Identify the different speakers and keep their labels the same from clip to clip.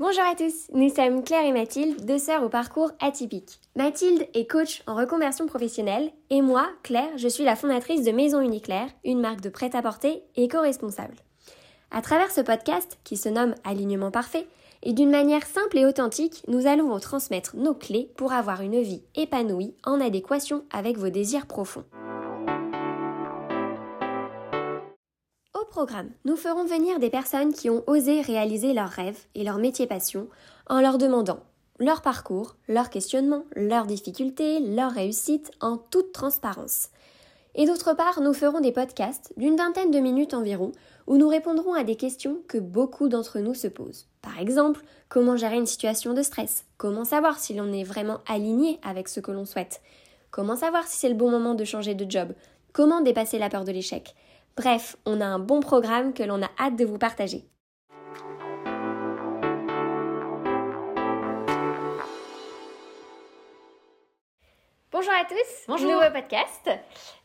Speaker 1: Bonjour à tous, nous sommes Claire et Mathilde, deux sœurs au parcours atypique. Mathilde est coach en reconversion professionnelle et moi, Claire, je suis la fondatrice de Maison Uniclaire, une marque de prêt-à-porter éco-responsable. À travers ce podcast, qui se nomme Alignement parfait, et d'une manière simple et authentique, nous allons vous transmettre nos clés pour avoir une vie épanouie en adéquation avec vos désirs profonds. Programme, nous ferons venir des personnes qui ont osé réaliser leurs rêves et leur métier passion en leur demandant leur parcours, leurs questionnements, leurs difficultés, leurs réussites en toute transparence. Et d'autre part, nous ferons des podcasts d'une vingtaine de minutes environ où nous répondrons à des questions que beaucoup d'entre nous se posent. Par exemple, comment gérer une situation de stress? Comment savoir si l'on est vraiment aligné avec ce que l'on souhaite? Comment savoir si c'est le bon moment de changer de job? Comment dépasser la peur de l'échec? Bref, on a un bon programme que l'on a hâte de vous partager. Bonjour à tous,
Speaker 2: Bonjour.
Speaker 1: nouveau podcast.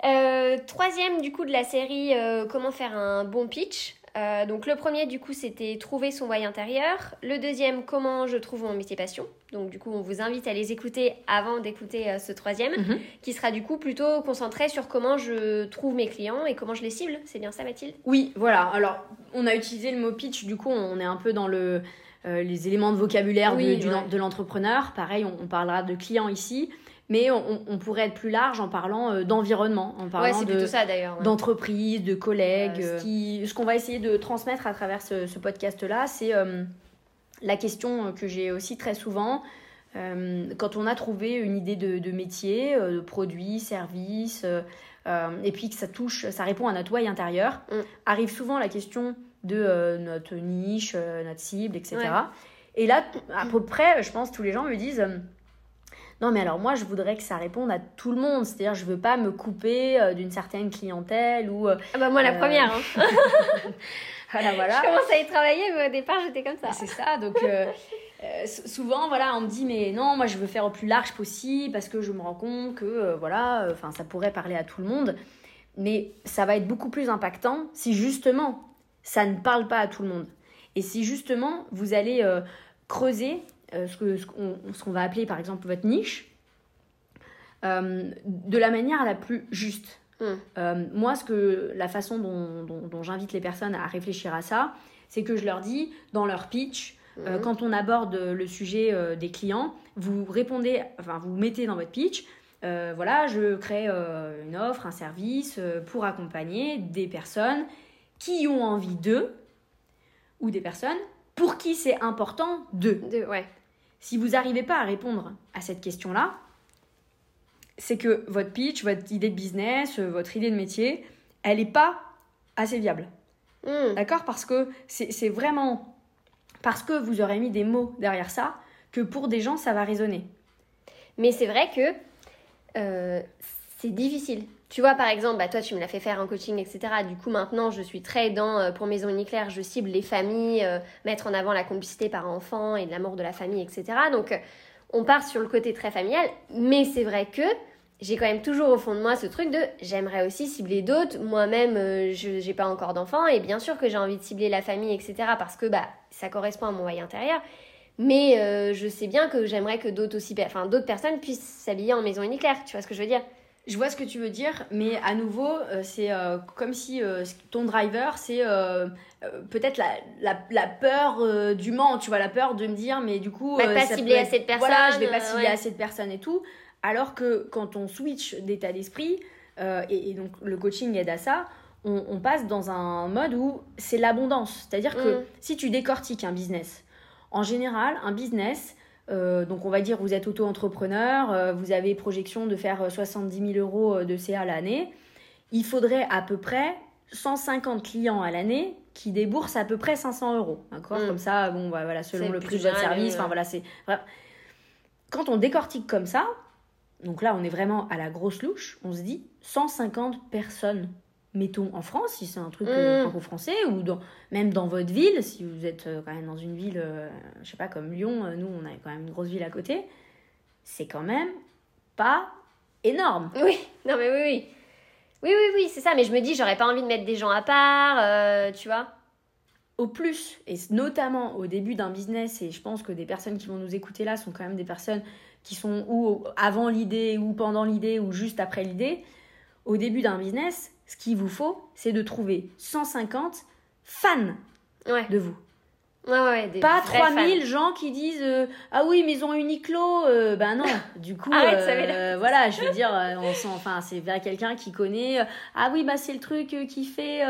Speaker 1: Euh, troisième du coup de la série euh, Comment faire un bon pitch. Euh, donc le premier du coup c'était trouver son voie intérieur. Le deuxième comment je trouve mon métier passion. Donc du coup on vous invite à les écouter avant d'écouter euh, ce troisième
Speaker 2: Mhm.
Speaker 1: qui sera du coup plutôt concentré sur comment je trouve mes clients et comment je les cible. C'est bien ça Mathilde?
Speaker 2: Oui, voilà. Alors, on a utilisé le mot pitch, du coup, on est un peu dans le, euh, les éléments de vocabulaire
Speaker 1: Oui,
Speaker 2: de, du-
Speaker 1: ouais.
Speaker 2: de l'entrepreneur. Pareil, on, on parlera de clients ici, mais on, on pourrait être plus large en parlant euh, d'environnement, en
Speaker 1: Ouais
Speaker 2: parlant
Speaker 1: c'est
Speaker 2: de,
Speaker 1: plutôt ça d'ailleurs. ouais.
Speaker 2: d'entreprise, de collègues.
Speaker 1: Euh,
Speaker 2: euh, ce qui- ce qu'on va essayer de transmettre à travers ce, ce podcast-là, c'est euh, la question que j'ai aussi très souvent. euh, quand on a trouvé une idée de, de métier, de produit, service, et puis que ça touche, ça répond à notre why intérieur,
Speaker 1: Mm.
Speaker 2: arrive souvent la question de notre niche, notre cible, etc.
Speaker 1: Ouais.
Speaker 2: Et là, à peu près, je pense, tous les gens me disent non, mais alors moi, je voudrais que ça réponde à tout le monde. C'est-à-dire, je veux pas me couper euh, d'une certaine clientèle ou. euh,
Speaker 1: Ah bah moi la
Speaker 2: Euh,
Speaker 1: première. hein.
Speaker 2: voilà, voilà.
Speaker 1: Je commence à y travailler mais au départ j'étais comme ça.
Speaker 2: C'est ça, donc souvent, voilà, on me dit, mais non, moi je veux faire au plus large possible parce que je me rends compte que, voilà, enfin, ça pourrait parler à tout le monde. Mais ça va être beaucoup plus impactant si justement ça ne parle pas à tout le monde. Et si justement vous allez creuser ce que- ce qu'on ce qu'on va appeler par exemple votre niche euh, de la manière la plus juste.
Speaker 1: Mm.
Speaker 2: Euh, moi, ce que, la façon dont, dont- dont j'invite les personnes à réfléchir à ça, c'est que je leur dis dans leur pitch, euh,
Speaker 1: Mhm.
Speaker 2: quand on aborde le sujet euh, des clients, vous répondez, enfin vous mettez dans votre pitch, euh, voilà, je crée euh, une offre, un service euh, pour accompagner des personnes qui ont envie d'eux ou des personnes pour qui c'est important d'eux.
Speaker 1: De- ouais.
Speaker 2: Si vous n'arrivez pas à répondre à cette question-là, c'est que votre pitch, votre idée de business, votre idée de métier, elle n'est pas assez viable.
Speaker 1: Hmm.
Speaker 2: D'accord? Parce que c'est c'est vraiment parce que vous aurez mis des mots derrière ça que pour des gens, ça va résonner.
Speaker 1: Mais c'est vrai que euh, c'est difficile. Tu vois, par exemple, bah, toi, tu me l'as fait faire en coaching, etc. Du coup, maintenant, je suis très dans, euh, pour Maison Uniclaire, je cible les familles, euh, mettre en avant la complicité par enfant et l'amour de la famille, etc. Donc, euh, on part sur le côté très familial. Mais c'est vrai que j'ai quand même toujours au fond de moi ce truc de j'aimerais aussi cibler d'autres. Moi-même, je j'ai pas encore d'enfants et bien sûr que j'ai envie de cibler la famille, etc. Parce que bah, ça correspond à mon voyage intérieur. Mais je sais bien que j'aimerais que d'autres aussi, enfin d'autres personnes puissent s'habiller en maison uniclaire. Tu vois ce que je veux dire?
Speaker 2: Je vois ce que tu veux dire, mais à nouveau, euh, c'est euh, comme si euh, ton driver, c'est peut-être la, la, la peur du ment, tu vois, la peur de me dire, mais du coup.
Speaker 1: Bah, pas cibler assez de
Speaker 2: Voilà, je vais
Speaker 1: personnes,
Speaker 2: pas cibler
Speaker 1: ouais.
Speaker 2: assez de personnes et tout. Alors que quand on switch d'état d'esprit, euh, et, et donc le coaching aide à ça, on, on passe dans un mode où c'est l'abondance. C'est-à-dire que
Speaker 1: Mm.
Speaker 2: si tu décortiques un business, en général, un business, euh, donc on va dire vous êtes auto-entrepreneur, euh, vous avez projection de faire euh, 70 000 euros euh, de CA l'année, il faudrait à peu près 150 clients à l'année qui déboursent à peu près 500 euros. D'accord?
Speaker 1: Mm.
Speaker 2: Comme ça, bon, bah, voilà, selon le prix de votre service,
Speaker 1: euh,
Speaker 2: enfin voilà, c'est. Quand on décortique comme ça, donc là on est vraiment à la grosse louche, on se dit 150 personnes, mettons en France, si c'est un truc euh,
Speaker 1: Mm.
Speaker 2: franco-français, ou dans, même dans votre ville, si vous êtes euh, quand même dans une ville, euh, je sais pas, comme Lyon, euh, nous on a quand même une grosse ville à côté, c'est quand même pas énorme.
Speaker 1: Oui, non mais oui, oui. Oui, oui, oui, c'est ça. Mais je me dis, j'aurais pas envie de mettre des gens à part, tu vois.
Speaker 2: au plus, et notamment au début d'un business, et je pense que des personnes qui vont nous écouter là sont quand même des personnes qui sont ou avant l'idée, ou pendant l'idée, ou juste après l'idée, au début d'un business, ce qu'il vous faut, c'est de trouver 150 fans de vous.
Speaker 1: Ouais, ouais,
Speaker 2: pas 3000 gens qui disent euh, ah oui mais ils ont Uniqlo euh, ben non. Du coup euh, voilà je veux dire on sent, enfin c'est vers quelqu'un qui connaît ah oui bah c'est le truc qui fait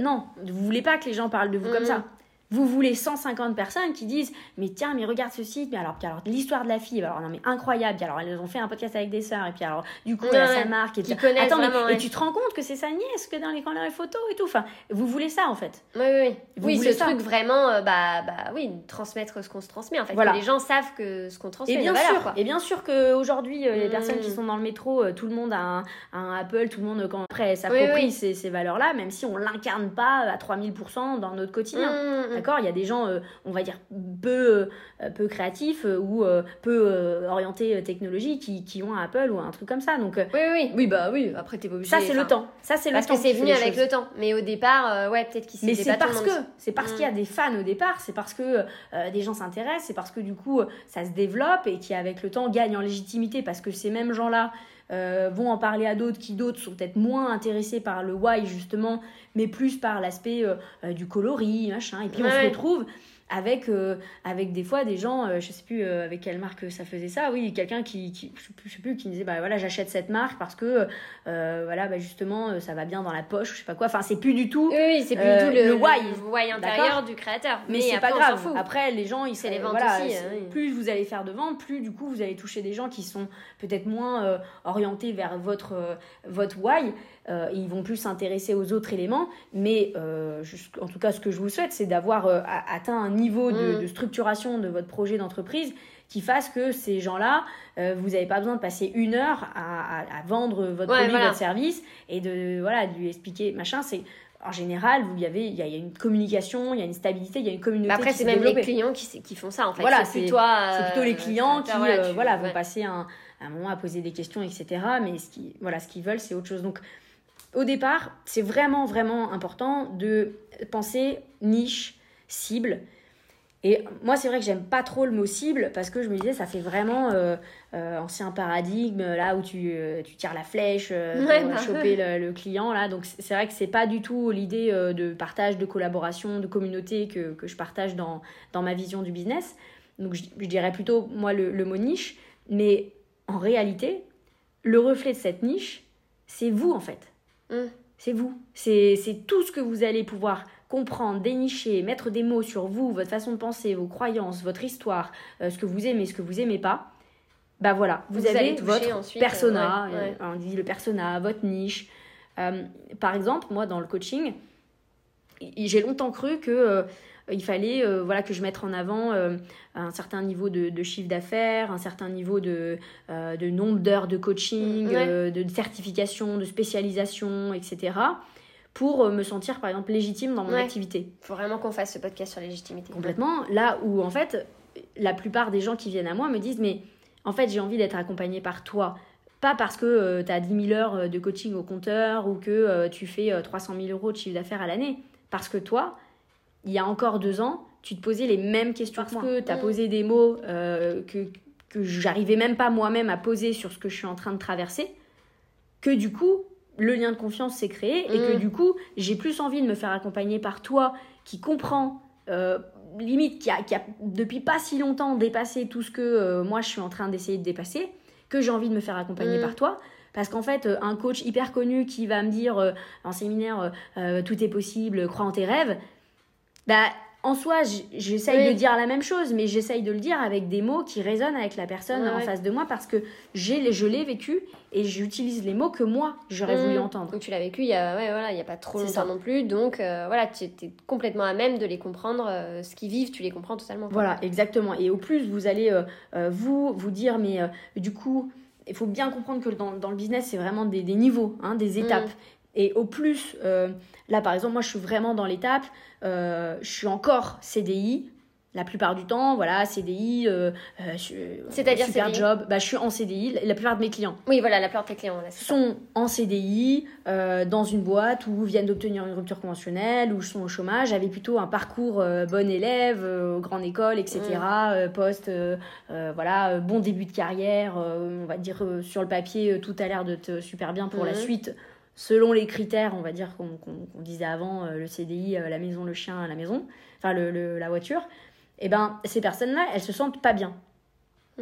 Speaker 2: non vous voulez pas que les gens parlent de vous comme ça vous voulez 150 personnes qui disent mais tiens mais regarde ce site mais alors alors l'histoire de la fille alors non mais incroyable alors elles ont fait un podcast avec des sœurs et puis alors du coup elle sa marque et,
Speaker 1: Attends, mais,
Speaker 2: et tu te rends compte que c'est sa nièce que dans les, dans les photos et tout enfin vous voulez ça en fait.
Speaker 1: Oui oui oui ce truc vraiment euh, bah bah oui transmettre ce qu'on se transmet en fait voilà. que les gens savent que ce qu'on transmet
Speaker 2: et bien sûr et bien sûr que aujourd'hui euh, les personnes qui mm. sont dans le métro euh, tout le monde a un, Apple tout le monde quand après s'approprie ces, ces valeurs là même si on l'incarne pas à 3000% dans notre quotidien. Mm, mm, il y a des gens, euh, on va dire, peu, euh, peu créatifs euh, ou peu orientés technologie qui, qui, ont un Apple ou un truc comme ça. Donc,
Speaker 1: oui, oui, oui, bah oui, après, t'es pas obligé.
Speaker 2: Ça, c'est le temps. Ça, c'est le
Speaker 1: parce
Speaker 2: temps.
Speaker 1: Parce que c'est venu avec le temps. Mais au départ, ouais, peut-être qu'il
Speaker 2: Mais c'est parce que, c'est parce qu'il y a mm. des fans au départ, c'est parce que des gens s'intéressent, c'est parce que du coup, ça se développe et qui, avec le temps, gagne en légitimité parce que ces mêmes gens-là, euh, vont en parler à d'autres qui d'autres sont peut-être moins intéressés par le why justement, mais plus par l'aspect euh, euh, du coloris, machin. Et puis on se retrouve avec, euh, avec des fois des gens, euh, je sais plus euh, avec quelle marque ça faisait ça, oui, quelqu'un qui, qui, je sais plus, qui disait, bah voilà, j'achète cette marque parce que, voilà, bah justement, ça va bien dans la poche, je sais pas quoi. Enfin, c'est plus du tout.
Speaker 1: Oui, c'est plus du tout le, why. intérieur du créateur.
Speaker 2: Mais, c'est pas grave. Après, les gens, ils les voilà, aussi, hein, Plus vous allez faire de ventes, plus du coup, vous allez toucher des gens qui sont peut-être moins orientés vers votre, votre why. Euh, ils vont plus s'intéresser aux autres éléments. Mais euh, en tout cas, ce que je vous souhaite, c'est d'avoir euh, atteint un niveau mm. de, structuration de votre projet d'entreprise qui fasse que ces gens-là, vous n'avez pas besoin de passer une heure à, vendre votre produit, votre service et de, voilà, de lui expliquer machin. C'est en général, vous y avez, il y, a une communication, il y a une stabilité, il y a une communauté.
Speaker 1: Bah après, c'est même les clients qui, qui font ça en fait. Voilà, c'est plutôt,
Speaker 2: plutôt les clients qui, voilà, vont passer un, un, moment à poser des questions, etc. Mais ce qui, voilà, ce qu'ils veulent, c'est autre chose. Donc, au départ, c'est vraiment, vraiment important de penser niche, cible. Et moi, c'est vrai que j'aime pas trop le mot cible parce que je me disais, ça fait vraiment euh, euh, ancien paradigme, là où tu, euh, tu tires la flèche pour bah choper le, client. Là. Donc, c'est vrai que c'est pas du tout l'idée de partage, de collaboration, de communauté que, que je partage dans, dans, ma vision du business. Donc, je, dirais plutôt, moi, le, le mot niche. Mais en réalité, le reflet de cette niche, c'est vous, en fait. Mm. C'est vous. C'est tout ce que vous allez pouvoir comprendre, dénicher, mettre des mots sur vous, votre façon de penser, vos croyances, votre histoire, euh, ce que vous aimez, ce que vous aimez pas. Bah voilà, vous, avez votre persona, euh, on dit le persona, votre niche. Euh, par exemple, moi dans le coaching, j'ai longtemps cru que il fallait euh, voilà, que je mette en avant euh, un certain niveau de, chiffre d'affaires, un certain niveau de, euh, de nombre d'heures de coaching, de certification, de spécialisation, etc. pour me sentir par exemple légitime dans mon activité.
Speaker 1: Il faut vraiment qu'on fasse ce podcast sur légitimité.
Speaker 2: Complètement. Là où en fait, la plupart des gens qui viennent à moi me disent mais en fait j'ai envie d'être accompagné par toi pas parce que tu as 10 000 heures de coaching au compteur ou que tu fais 300 000 euros de chiffre d'affaires à l'année. Parce que toi, il y a encore deux ans, tu te posais les mêmes questions parce que tu as mm. posé des mots euh, que, que j'arrivais même pas moi-même à poser sur ce que je suis en train de traverser, que du coup, le lien de confiance s'est créé et que mm. du coup, j'ai plus envie de me faire accompagner par toi qui comprend, euh, limite, qui a, qui a, depuis pas si longtemps dépassé tout ce que euh, moi je suis en train d'essayer de dépasser, que j'ai envie de me faire accompagner mm. par toi. Parce qu'en fait, un coach hyper connu qui va me dire en séminaire tout est possible, crois en tes rêves, bah, en soi, j'essaye de dire la même chose, mais j'essaye de le dire avec des mots qui résonnent avec la personne en face de moi parce que j'ai, je l'ai vécu et j'utilise les mots que moi j'aurais voulu mmh. entendre.
Speaker 1: Donc tu l'as vécu il y a, ouais, voilà, il y a pas trop longtemps non plus, donc euh, voilà, tu es complètement à même de les comprendre, euh, ce qu'ils vivent, tu les comprends totalement.
Speaker 2: Voilà, exactement. Et au plus, vous allez euh, vous vous dire, mais du coup, il faut bien comprendre que dans, dans le business, c'est vraiment des, des niveaux, hein, des étapes. Mmh. Et au plus, là par exemple, moi je suis vraiment dans l'étape, je suis encore CDI, La plupart du temps, voilà, CDI, euh, euh,
Speaker 1: C'est-à-dire
Speaker 2: super
Speaker 1: CDI?
Speaker 2: job. Bah, je suis en CDI. La plupart de mes clients
Speaker 1: Oui, voilà, la plupart de tes clients, là, c'est ça.
Speaker 2: sont en CDI euh, dans une boîte ou viennent d'obtenir une rupture conventionnelle ou sont au chômage, avaient plutôt un parcours euh, bon élève, euh, grande école, etc. euh, poste, euh, euh, voilà, euh, bon début de carrière. euh, on va dire euh, sur le papier, euh, tout a l'air de te super bien pour la
Speaker 1: Mhm.
Speaker 2: suite. Selon les critères, on va dire qu'on disait avant, euh, le CDI, euh, la maison, le chien, la maison, enfin le, le- la voiture, et ben ces personnes-là, elles se sentent pas bien.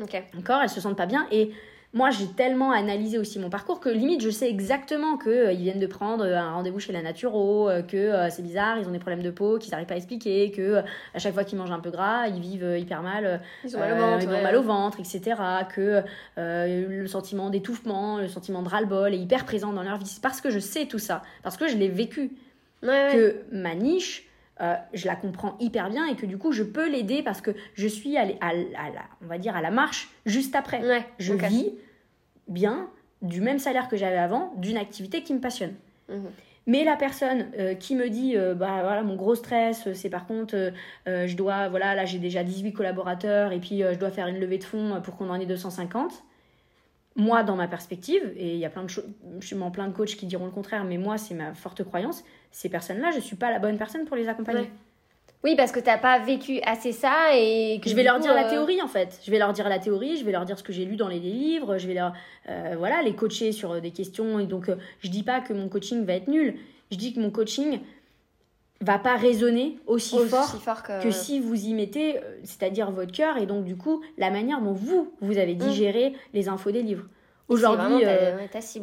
Speaker 1: Ok.
Speaker 2: D'accord? Elles se sentent pas bien. Et moi, j'ai tellement analysé aussi mon parcours que limite, je sais exactement qu'ils viennent de prendre euh, un rendez-vous chez la naturo, euh, que euh, c'est bizarre, ils ont des problèmes de peau, qu'ils n'arrivent pas à expliquer, que euh, à chaque fois qu'ils mangent un peu gras, ils vivent euh, hyper mal, euh,
Speaker 1: Ils ont mal au
Speaker 2: euh,
Speaker 1: ventre.
Speaker 2: ils ont
Speaker 1: ouais.
Speaker 2: mal au ventre, etc. Que euh, le sentiment d'étouffement, le sentiment de ras-le-bol est hyper présent dans leur vie. C'est parce que je sais tout ça, parce que je l'ai vécu
Speaker 1: Ouais, ouais.
Speaker 2: que ma niche, euh, je la comprends hyper bien et que du coup, je peux l'aider parce que je suis à, à la, on va dire, à la marche juste après.
Speaker 1: Ouais,
Speaker 2: Je vis bien du même salaire que j'avais avant d'une activité qui me passionne.
Speaker 1: Mhm.
Speaker 2: Mais la personne euh, qui me dit, euh, bah voilà, mon gros stress, c'est par contre, je dois, voilà, là j'ai déjà 18 collaborateurs et puis je dois faire une levée de fonds pour qu'on en ait 250. Moi, dans ma perspective, et il y a plein de choses, sûrement plein de coachs qui diront le contraire, mais moi, c'est ma forte croyance, ces personnes-là, je suis pas la bonne personne pour les accompagner.
Speaker 1: Ouais. Oui, parce que t'as pas vécu assez ça et que
Speaker 2: Je vais leur
Speaker 1: coup,
Speaker 2: dire la
Speaker 1: euh,
Speaker 2: théorie en fait. Je vais leur dire la théorie, je vais leur dire ce que j'ai lu dans les livres, je vais leur euh, voilà les coacher sur euh, des questions. Et donc euh, je dis pas que mon coaching va être nul. Je dis que mon coaching va pas résonner aussi,
Speaker 1: aussi
Speaker 2: fort
Speaker 1: fort que.
Speaker 2: que si vous y mettez, euh, c'est-à-dire votre cœur et donc du coup la manière dont vous vous avez digéré les infos des livres. Aujourd'hui, euh,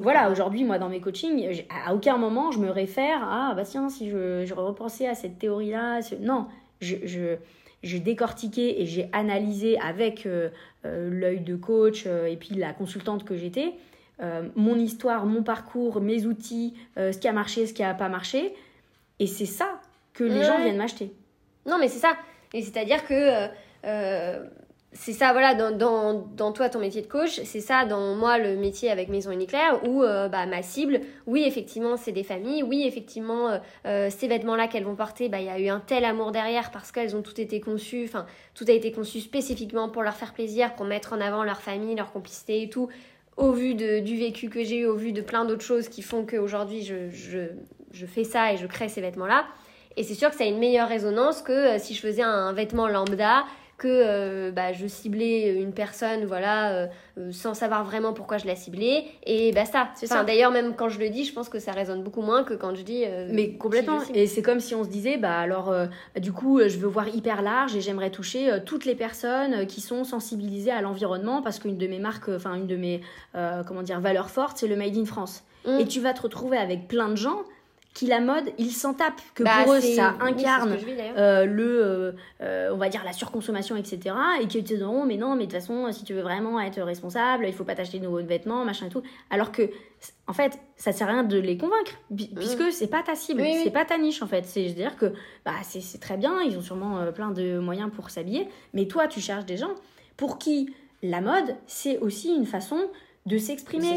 Speaker 2: voilà, aujourd'hui, moi, dans mes coachings, à aucun moment je me réfère à, bah tiens, si je, je repensais à cette théorie-là. ce- Non, je, je, j'ai décortiqué et j'ai analysé avec euh, euh, l'œil de coach et puis la consultante que j'étais, mon histoire, mon parcours, mes outils, ce qui a marché, ce qui n'a pas marché. Et c'est ça que les
Speaker 1: Ouais.
Speaker 2: gens viennent m'acheter.
Speaker 1: Non, mais c'est ça. Et c'est-à-dire que euh, euh, c'est ça, voilà, dans, dans, dans toi, ton métier de coach, c'est ça, dans moi, le métier avec Maison Uniclair, où euh, bah, ma cible, oui, effectivement, c'est des familles, oui, effectivement, euh, ces vêtements-là qu'elles vont porter, bah, il y a eu un tel amour derrière parce qu'elles ont tout été conçues, enfin, tout a été conçu spécifiquement pour leur faire plaisir, pour mettre en avant leur famille, leur complicité et tout. Au vu de, du vécu que j'ai eu, au vu de plein d'autres choses qui font qu'aujourd'hui, je, je, je fais ça et je crée ces vêtements-là. Et c'est sûr que ça a une meilleure résonance que euh, si je faisais un vêtement lambda, que euh, bah, je ciblais une personne, voilà, euh, sans savoir vraiment pourquoi je la ciblais, et basta.
Speaker 2: C'est
Speaker 1: Enfin. D'ailleurs, même quand je le dis, je pense que ça résonne beaucoup moins que quand je dis. euh,
Speaker 2: Mais complètement. Et c'est comme si on se disait, bah alors, du coup, je veux voir hyper large et j'aimerais toucher toutes les personnes qui sont sensibilisées à l'environnement parce qu'une de mes marques, enfin une de mes, comment dire, valeurs fortes, c'est le Made in France.
Speaker 1: Mm.
Speaker 2: Et tu vas te retrouver avec plein de gens qui la mode, ils s'en tapent, que
Speaker 1: Bah,
Speaker 2: pour eux
Speaker 1: c'est-
Speaker 2: ça
Speaker 1: c'est
Speaker 2: incarne
Speaker 1: vis,
Speaker 2: euh, le, euh, euh, on va dire la surconsommation, etc. Et qui te diront, mais non, mais de toute façon, si tu veux vraiment être responsable, il faut pas t'acheter de nouveaux vêtements, machin et tout. Alors que, en fait, ça sert à rien de les convaincre, bi- puisque c'est pas ta cible,
Speaker 1: Mm. Oui, oui.
Speaker 2: c'est pas ta niche, en fait. C'est-à-dire que, bah, c'est c'est très bien, ils ont sûrement euh, plein de moyens pour s'habiller, mais toi, tu cherches des gens pour qui la mode, c'est aussi une façon de s'exprimer,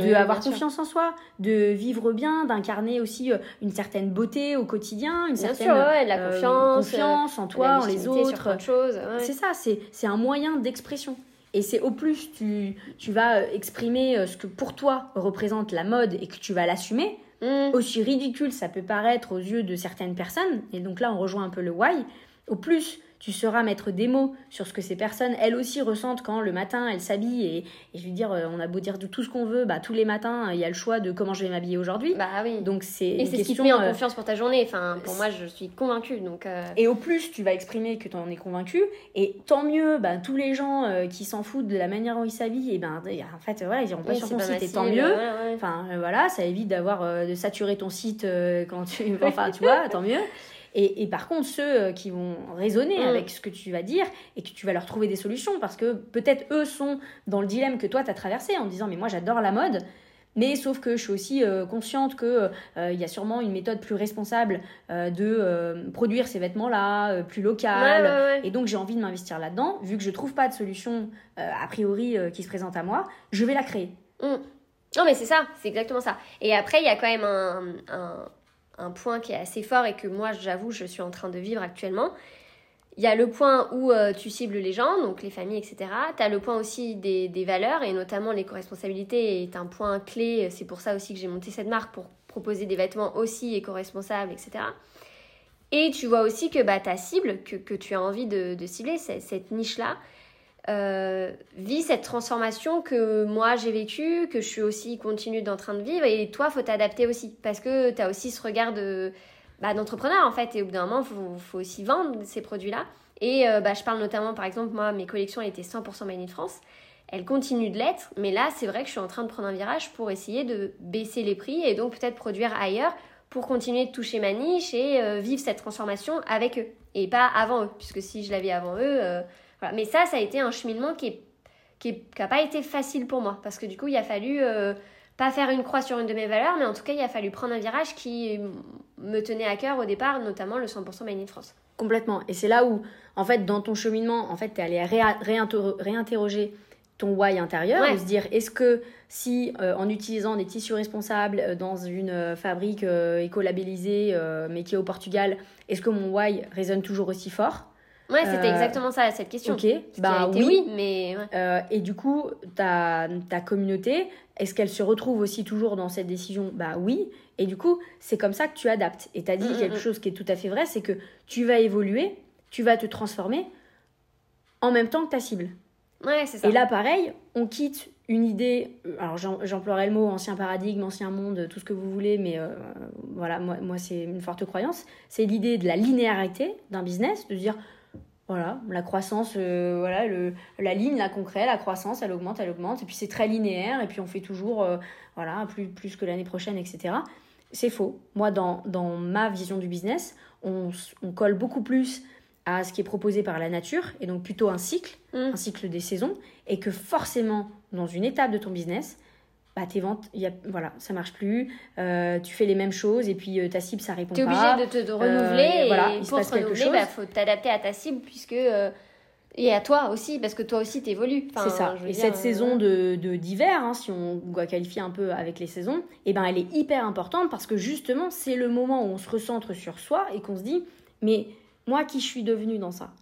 Speaker 2: de
Speaker 1: oui,
Speaker 2: avoir
Speaker 1: sûr.
Speaker 2: confiance en soi, de vivre bien, d'incarner aussi euh, une certaine beauté au quotidien, une
Speaker 1: Bien
Speaker 2: certaine
Speaker 1: sûr, ouais, de la
Speaker 2: euh,
Speaker 1: confiance,
Speaker 2: confiance en toi, en les autres.
Speaker 1: ouais.
Speaker 2: C'est ça, c'est un moyen d'expression. Et c'est au plus tu, tu vas euh, exprimer ce que pour toi représente la mode et que tu vas l'assumer,
Speaker 1: Mm.
Speaker 2: aussi ridicule ça peut paraître aux yeux de certaines personnes, et donc là on rejoint un peu le why, au plus tu sauras mettre des mots sur ce que ces personnes, elles aussi, ressentent quand le matin elles s'habillent. Et, et je veux dire, euh, on a beau dire de tout ce qu'on veut, bah, tous les matins, il y a le choix de comment je vais m'habiller aujourd'hui.
Speaker 1: Bah oui.
Speaker 2: Donc c'est
Speaker 1: Et c'est ce qui te met en
Speaker 2: euh,
Speaker 1: confiance pour ta journée. Enfin, pour moi, je suis convaincue. Donc, euh,
Speaker 2: Et au plus, tu vas exprimer que tu en es convaincu. Et tant mieux, ben, tous les gens euh, qui s'en foutent de la manière dont ils s'habillent, et ben, en fait, voilà, ils iront pas
Speaker 1: oui,
Speaker 2: sur ton
Speaker 1: pas
Speaker 2: site. Et tant mieux.
Speaker 1: ouais, ouais.
Speaker 2: Enfin, voilà, ça évite d'avoir euh, de saturer ton site quand tu. Enfin, tu vois, tant mieux. Et, et par contre, ceux euh, qui vont raisonner
Speaker 1: Mm.
Speaker 2: avec ce que tu vas dire et que tu vas leur trouver des solutions, parce que peut-être eux sont dans le dilemme que toi, tu as traversé en disant Mais moi, j'adore la mode. Mais sauf que je suis aussi euh, consciente que euh, y a sûrement une méthode plus responsable euh, de produire ces vêtements-là, plus locale.
Speaker 1: ouais, ouais.
Speaker 2: Et donc j'ai envie de m'investir là-dedans. Vu que je trouve pas de solution a priori qui se présente à moi, je vais la créer.
Speaker 1: Non, mais c'est ça, c'est exactement ça. Et après, il y a quand même un, un, un point qui est assez fort et que moi, j'avoue, je suis en train de vivre actuellement. il y a le point où euh, tu cibles les gens, donc les familles, etc. Tu as le point aussi des, valeurs, et notamment l'éco-responsabilité est un point clé. C'est pour ça aussi que j'ai monté cette marque, pour proposer des vêtements aussi éco-responsables, etc. Et tu vois aussi que bah, ta cible, que, que tu as envie de, de cibler, cette niche-là, euh, vit cette transformation que moi j'ai vécue, que je suis aussi continue d'en train de vivre. Et toi, faut t'adapter aussi. Parce que tu as aussi ce regard de, bah, d'entrepreneur en fait. Et au bout d'un moment, faut, faut, aussi vendre ces produits-là. Et euh, bah, je parle notamment, par exemple, moi, mes collections étaient 100% Made France. Elles continuent de l'être. Mais là, c'est vrai que je suis en train de prendre un virage pour essayer de baisser les prix et donc peut-être produire ailleurs pour continuer de toucher ma niche et euh, vivre cette transformation avec eux. Et pas avant eux. Puisque si je l'avais avant eux mais ça, ça a été un cheminement qui n'a qui, pas été facile pour moi. Parce que du coup, il a fallu euh, pas faire une croix sur une de mes valeurs, mais en tout cas, il a fallu prendre un virage qui me tenait à cœur au départ, notamment le 100% Made in France.
Speaker 2: Complètement. Et c'est là où, en fait, dans ton cheminement, en fait, tu es allé réinterroger ton why intérieur, ouais. se dire est-ce que si euh, en utilisant des tissus responsables euh, dans une fabrique éco-labellisée mais qui est au Portugal, est-ce que mon why résonne toujours aussi fort?
Speaker 1: Ouais, c'était euh, exactement ça, cette question.
Speaker 2: Ok, bah oui. mais... Euh, et du coup, ta, ta communauté, est-ce qu'elle se retrouve aussi toujours dans cette décision? Bah oui. Et du coup, c'est comme ça que tu adaptes. Et tu as dit mm, mm, quelque mm. chose qui est tout à fait vrai, c'est que tu vas évoluer, tu vas te transformer en même temps que ta cible.
Speaker 1: Ouais, c'est ça.
Speaker 2: Et là, pareil, on quitte une idée, euh, alors j'emploierai le mot ancien paradigme, ancien monde, tout ce que vous voulez, mais voilà, moi, moi c'est une forte croyance. C'est l'idée de la linéarité d'un business, de dire voilà, la croissance, euh, voilà, le, la ligne là concret, la croissance, elle augmente, elle augmente, et puis c'est très linéaire, et puis on fait toujours, euh, voilà, plus, plus que l'année prochaine, etc. C'est faux. Moi, dans, dans, ma vision du business, on, on, colle beaucoup plus à ce qui est proposé par la nature, et donc plutôt un cycle, mmh. un cycle des saisons, et que forcément, dans une étape de ton business, bah, tes ventes, y a, voilà, ça marche plus, euh, tu fais les mêmes choses et puis euh, ta cible, ça répond pas.
Speaker 1: Tu es obligé de te de renouveler euh, et voilà, il pour se passe quelque. Il bah, faut t'adapter à ta cible puisque... et à toi aussi, parce que toi aussi t'évolues.
Speaker 2: Enfin, c'est ça. Et cette saison de d'hiver, hein, si on doit qualifier un peu avec les saisons, et eh ben elle est hyper importante parce que justement c'est le moment où on se recentre sur soi et qu'on se dit mais moi qui je suis devenue dans ça?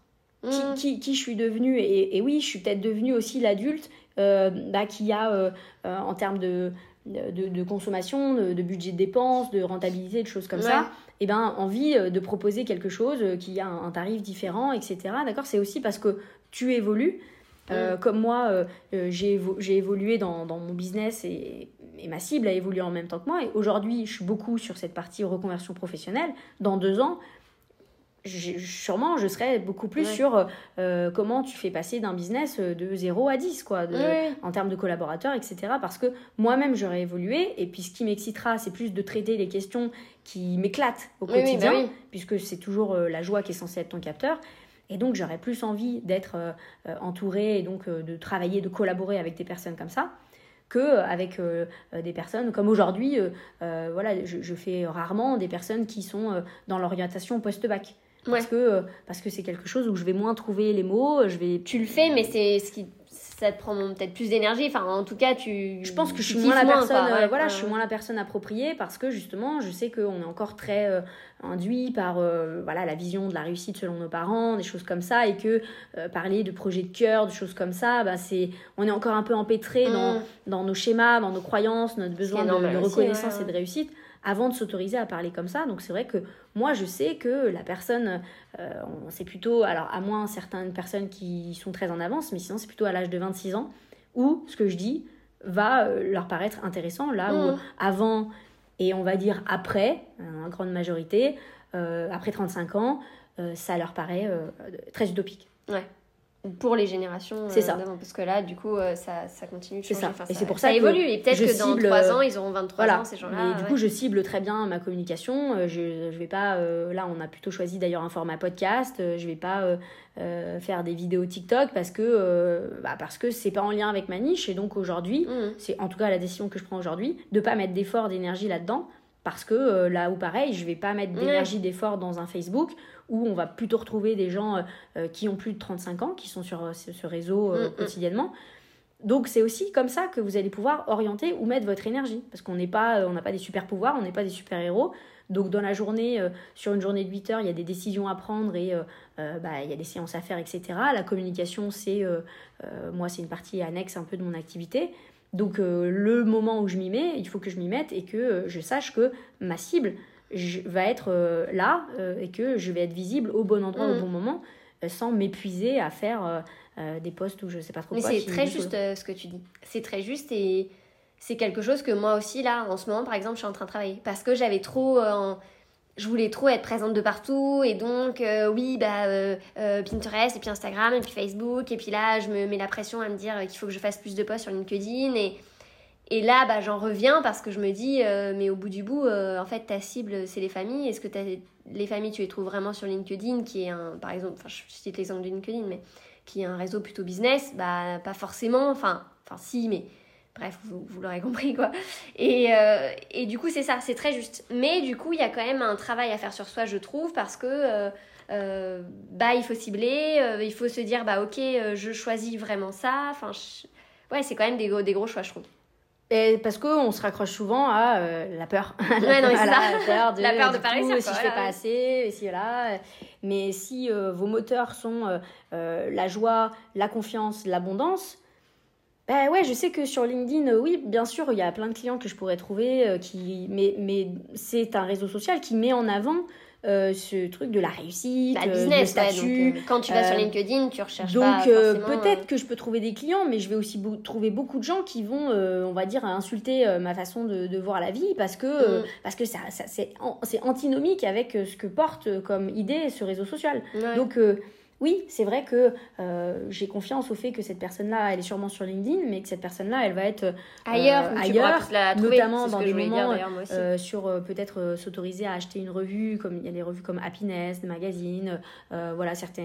Speaker 2: Qui, mmh. qui, qui, je suis devenue? Et, et oui je suis peut-être devenue aussi l'adulte euh, bah, qui a euh, euh, en termes de, de, consommation, de, budget de dépenses, de rentabilité, de choses comme ça, et eh ben, envie de proposer quelque chose qui a un, tarif différent, etc. D'accord? C'est aussi parce que tu évolues. Mm. comme moi, j'ai évolué dans, dans, mon business et, et, ma cible a évolué en même temps que moi. Et aujourd'hui, je suis beaucoup sur cette partie reconversion professionnelle. Dans deux ans, sûrement je serais beaucoup plus sur euh, comment tu fais passer d'un business euh, de 0 à 10 quoi en termes de collaborateurs etc parce que moi-même j'aurais évolué et puis ce qui m'excitera c'est plus de traiter les questions qui m'éclatent au quotidien bah puisque c'est toujours euh, la joie qui est censée être ton capteur. Et donc j'aurais plus envie d'être entourée et donc de travailler de collaborer avec des personnes comme ça que avec des personnes comme aujourd'hui voilà je, je, fais rarement des personnes qui sont dans l'orientation post-bac parce que euh, parce que c'est quelque chose où je vais moins trouver les mots, je vais
Speaker 1: Tu le fais mais c'est ce qui ça te prend peut-être plus d'énergie enfin en tout cas tu
Speaker 2: je pense que je suis moins la personne euh, voilà je suis moins la personne appropriée parce que justement je sais qu'on est encore très euh, induit par voilà la vision de la réussite selon nos parents des choses comme ça et que parler de projets de cœur de choses comme ça bah c'est on est encore un peu empêtré dans, mm. dans nos schémas dans nos croyances notre besoin de, reconnaissance et de réussite avant de s'autoriser à parler comme ça. Donc c'est vrai que moi je sais que la personne, euh, c'est plutôt, alors à moins certaines personnes qui sont très en avance, mais sinon c'est plutôt à l'âge de 26 ans où ce que je dis va euh, leur paraître intéressant, là où mmh. avant et on va dire après, en grande majorité, euh, après 35 ans, ça leur paraît très utopique.
Speaker 1: Ouais pour les générations
Speaker 2: c'est ça.
Speaker 1: euh, parce que là du coup euh, ça, ça continue de changer.
Speaker 2: ça. et c'est pour
Speaker 1: ça,
Speaker 2: ça
Speaker 1: évolue. Et peut-être que dans 3 ans ils auront 23 ans ces gens-là
Speaker 2: et du coup je cible très bien ma communication. Euh, je, je vais pas là on a plutôt choisi d'ailleurs un format podcast. Je vais pas faire des vidéos TikTok parce que bah, parce que c'est pas en lien avec ma niche. Et donc aujourd'hui mmh. c'est en tout cas la décision que je prends aujourd'hui de pas mettre d'effort d'énergie là-dedans parce que là où pareil je vais pas mettre d'énergie d'effort dans un Facebook où on va plutôt retrouver des gens euh, euh, qui ont plus de 35 ans, qui sont sur euh, ce réseau mm, mm. quotidiennement. Donc c'est aussi comme ça que vous allez pouvoir orienter ou mettre votre énergie. Parce qu'on n'est pas, on n'a pas des super pouvoirs, on n'est pas des super héros. Donc dans la journée, euh, sur une journée de 8 heures, il y a des décisions à prendre et euh, euh, bah, il y a des séances à faire, etc. La communication, c'est moi, c'est une partie annexe un peu de mon activité. Donc le moment où je m'y mets, il faut que je m'y mette et que je sache que ma cible va être là et que je vais être visible au bon endroit au mmh. bon moment sans m'épuiser à faire des postes où je sais pas trop
Speaker 1: Mais c'est très juste ce que tu dis. C'est très juste et c'est quelque chose que moi aussi, là, en ce moment, par exemple, je suis en train de travailler. Parce que j'avais trop. Euh, je voulais trop être présente de partout. Et donc, euh, oui, bah, euh, Pinterest, et puis Instagram, et puis Facebook. Et puis là, je me mets la pression à me dire qu'il faut que je fasse plus de posts sur LinkedIn. Et, et là, bah, j'en reviens parce que je me dis, mais au bout du bout, en fait, ta cible, c'est les familles. Est-ce que les familles, tu les trouves vraiment sur LinkedIn, qui est un, par exemple, enfin, je cite l'exemple de LinkedIn, mais qui est un réseau plutôt business Bah, pas forcément. Enfin, enfin si, mais Bref, vous, l'aurez compris quoi. Et, euh, et du coup, c'est ça, c'est très juste. Mais du coup, il y a quand même un travail à faire sur soi, je trouve, parce que euh, euh, bah, il faut cibler, il faut se dire, bah ok, je choisis vraiment ça. Enfin, ouais, c'est quand même des, des gros choix, je trouve.
Speaker 2: Et parce qu'on se raccroche souvent à la peur.
Speaker 1: Ouais, non,
Speaker 2: la,
Speaker 1: la,
Speaker 2: peur de,
Speaker 1: la peur de réussir.
Speaker 2: Si je fais pas assez, et si voilà. Mais si vos moteurs sont la joie, la confiance, l'abondance, bah ouais, je sais que sur LinkedIn, euh, oui, bien sûr, il y a plein de clients que je pourrais trouver, euh, qui... mais, mais c'est un réseau social qui met en avant euh, ce truc de la réussite,
Speaker 1: bah, business, statut. quand tu vas sur LinkedIn, tu recherches
Speaker 2: donc,
Speaker 1: pas
Speaker 2: peut-être que je peux trouver des clients, mais je vais aussi trouver beaucoup de gens qui vont, on va dire, insulter ma façon de, de, voir la vie parce que, mm. parce que ça, ça c'est antinomique avec ce que porte comme idée ce réseau social. Donc oui, c'est vrai que euh, j'ai confiance au fait que cette personne-là, elle est sûrement sur LinkedIn, mais que cette personne-là, elle va être euh,
Speaker 1: ailleurs,
Speaker 2: ailleurs notamment dans des moments euh, sur peut-être s'autoriser à acheter une revue, comme il y a des revues comme Happiness, des magazines, voilà, certains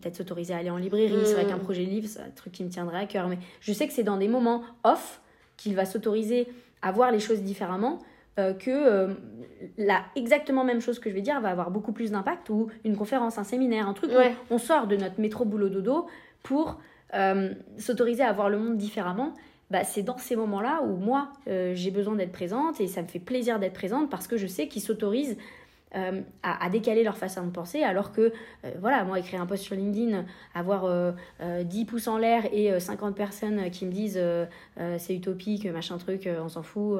Speaker 2: peut-être s'autoriser à aller en librairie. C'est vrai qu'un hmm. projet de livre, c'est un truc qui me tiendrait à cœur, mais je sais que c'est dans des moments off qu'il va s'autoriser à voir les choses différemment euh, que euh, la exactement même chose que je vais dire va avoir beaucoup plus d'impact ou une conférence, un séminaire, un truc où on sort de notre métro boulot dodo pour euh, s'autoriser à voir le monde différemment. Bah, c'est dans ces moments-là où moi j'ai besoin d'être présente et ça me fait plaisir d'être présente parce que je sais qu'ils s'autorisent euh, à, décaler leur façon de penser, alors que, euh, voilà, moi, écrire un post sur LinkedIn, avoir 10 euh, pouces en l'air et 50 personnes qui me disent c'est utopique, machin truc, on s'en fout,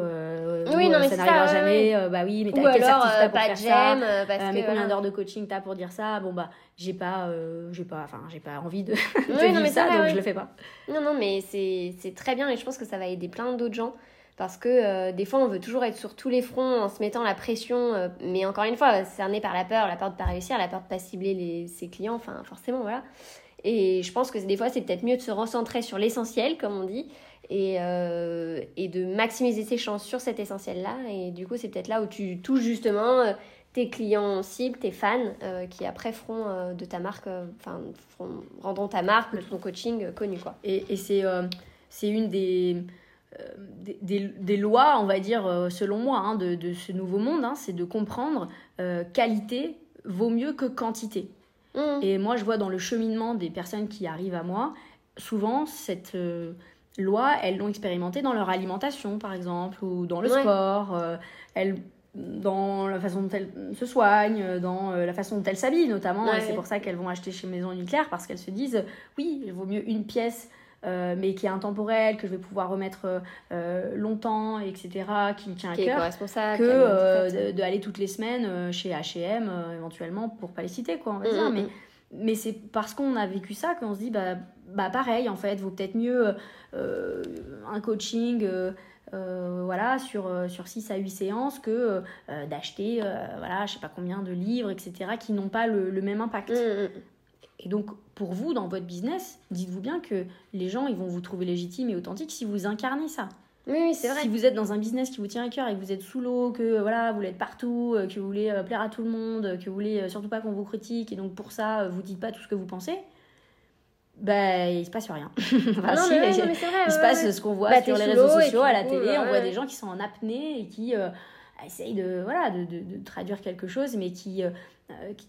Speaker 2: oui, non, ça n'arrivera jamais, bah oui, mais t'as quel certificat pour faire ça Mais combien d'heures de coaching t'as pour dire ça? Bon, bah, j'ai pas, j'ai pas, enfin, j'ai pas envie de, de vivre ça, donc je le fais pas.
Speaker 1: Non, non, mais c'est très bien et je pense que ça va aider plein d'autres gens parce que euh, des fois on veut toujours être sur tous les fronts en se mettant la pression, euh, mais encore une fois, cerné par la peur, la peur de pas réussir, la peur de pas cibler les, ses clients, enfin forcément voilà. Et je pense que des fois c'est peut-être mieux de se recentrer sur l'essentiel, comme on dit, et, euh, et de maximiser ses chances sur cet essentiel-là. Et du coup c'est peut-être là où tu touches justement tes clients cibles, tes fans, qui après feront de ta marque, enfin rendront ta marque, ton coaching connu quoi.
Speaker 2: Et, et c'est c'est une des euh, des, des, lois, on va dire, euh, selon moi, hein, de, de, ce nouveau monde, hein, c'est de comprendre euh, qualité vaut mieux que quantité. Mmh. Et moi, je vois dans le cheminement des personnes qui arrivent à moi, souvent, cette loi, elles l'ont expérimentée dans leur alimentation, par exemple, ou dans le sport. elles dans la façon dont elles se soignent, dans la façon dont elles s'habillent notamment. Et c'est pour ça qu'elles vont acheter chez Maison Nucléaire parce qu'elles se disent oui, il vaut mieux une pièce euh, mais qui est intemporel, que je vais pouvoir remettre euh, longtemps, etc., qui me tient à cœur, que d'aller toutes les semaines euh, chez H&M éventuellement, pour pas les citer, quoi, on va mm, dire. Mm, mais, mm. mais c'est parce qu'on a vécu ça qu'on se dit, bah, bah pareil, en fait, vaut peut-être mieux un coaching... voilà, sur, sur 6 à 8 séances que d'acheter, voilà, je sais pas combien de livres, etc., qui n'ont pas le, le même impact. Et donc, pour vous, dans votre business, dites-vous bien que les gens, ils vont vous trouver légitime et authentique si vous incarnez ça.
Speaker 1: Oui, c'est vrai.
Speaker 2: Si vous êtes dans un business qui vous tient à cœur et que vous êtes sous l'eau, que voilà, vous voulez être partout, euh, que vous voulez euh, plaire à tout le monde, que vous voulez euh, surtout pas qu'on vous critique et donc pour ça, vous dites pas tout ce que vous pensez, ben il se passe rien.
Speaker 1: enfin, non, mais, non, mais vrai,
Speaker 2: il se passe ce qu'on voit bah, sur les réseaux sociaux, à la télé, on voit des gens qui sont en apnée et qui essayent de, voilà, de, de, traduire quelque chose, mais qui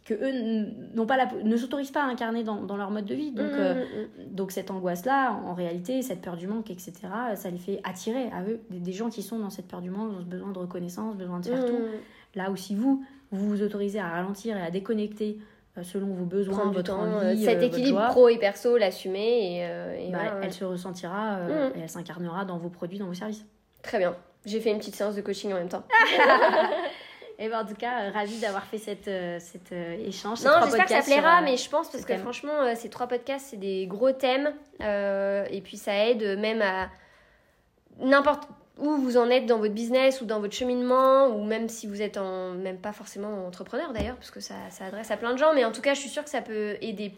Speaker 2: que eux n'ont pas la, ne s'autorisent pas à incarner dans, dans, leur mode de vie. Donc, mmh, donc cette angoisse-là, en réalité, cette peur du manque, etc., ça les fait attirer à eux des, gens qui sont dans cette peur du manque, dans ce besoin de reconnaissance, besoin de faire tout. Là où si vous, vous vous autorisez à ralentir et à déconnecter selon vos besoins, votre temps, envie,
Speaker 1: cet équilibre pro et perso, l'assumer et,
Speaker 2: bah, elle se ressentira mmh. et elle s'incarnera dans vos produits, dans vos services.
Speaker 1: Très bien. J'ai fait une petite séance de coaching en même temps.
Speaker 2: Et ben, en tout cas, euh, ravie d'avoir fait cette, euh, cet euh, échange.
Speaker 1: Non, j'espère que ça plaira, mais je pense parce que franchement, ces trois podcasts, c'est des gros thèmes. et puis ça aide même à n'importe où vous en êtes dans votre business ou dans votre cheminement, ou même si vous êtes en, même pas forcément entrepreneur d'ailleurs, parce que ça, ça adresse à plein de gens. Mais en tout cas, je suis sûre que ça peut aider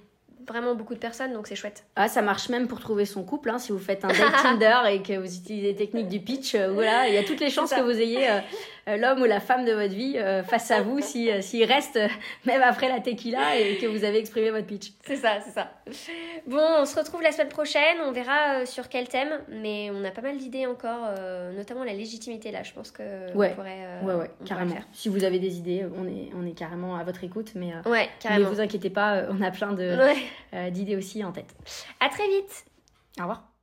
Speaker 1: vraiment beaucoup de personnes, donc c'est chouette.
Speaker 2: Ah, ça marche même pour trouver son couple, hein, si vous faites un date Tinder et que vous utilisez les techniques du pitch, voilà, il y a toutes les chances que vous ayez euh, l'homme ou la femme de votre vie euh, face à vous s'il si, reste même après la tequila et que vous avez exprimé votre pitch.
Speaker 1: C'est ça, c'est ça. Bon, on se retrouve la semaine prochaine, on verra euh, sur quel thème, mais on a pas mal d'idées encore, notamment la légitimité là, je pense que
Speaker 2: ouais.
Speaker 1: on pourrait,
Speaker 2: ouais, ouais, carrément. Si vous avez des idées, on est, on est carrément à votre écoute, mais,
Speaker 1: ouais,
Speaker 2: mais vous inquiétez pas, on a plein d'idées aussi en tête.
Speaker 1: À très vite.
Speaker 2: Au revoir.